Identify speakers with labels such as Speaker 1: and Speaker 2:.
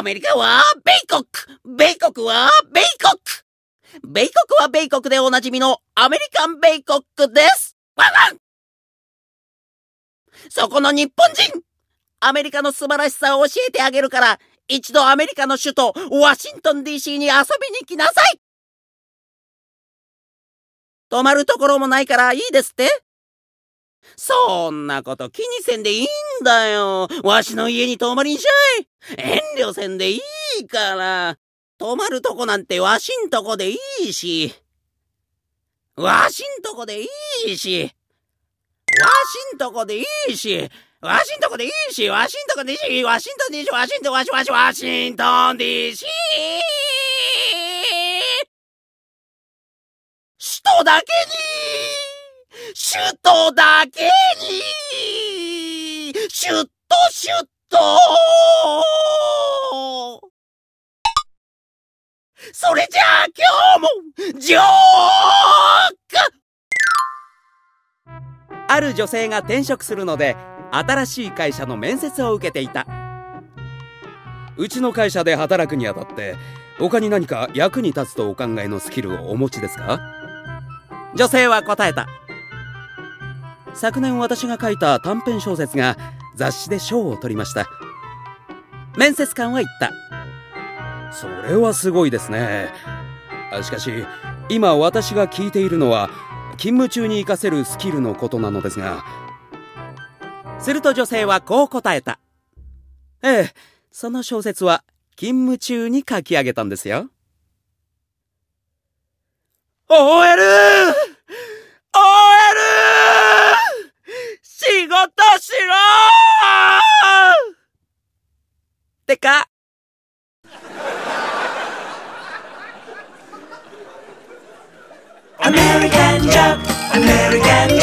Speaker 1: アメリカは米国。米国は米国。米国は米国でおなじみのアメリカン米国です。ワンワン！そこの日本人。アメリカの素晴らしさを教えてあげるから、一度アメリカの首都ワシントン DC に遊びに来なさい。泊まるところもないからいいですって。そんなこと気にせんでいいんだよ。わしの家に泊まりんしゃい。遠慮せんでいいから。泊まるとこなんてわしんとこでいいし。わしんとこでいいし。わしんとこでいいし。ワシントンでいいし、ワシントンでいいし、ワシントンでいいし、ワシントン、ワシワシ、ワシントン DC! 首都だけに首都だけにシュッとシュッと。それじゃあ今日もジョーク。
Speaker 2: ある女性が転職するので新しい会社の面接を受けていた。うちの会社で働くにあたって他に何か役に立つとお考えのスキルをお持ちですか？女性は答えた。昨年私が書いた短編小説が雑誌で賞を取りました面接官は言ったそれはすごいですねしかし今私が聞いているのは勤務中に活かせるスキルのことなのですがすると女性はこう答えた。ええ、その小説は勤務中に書き上げたんですよ。OL! 的哥。American job, American job.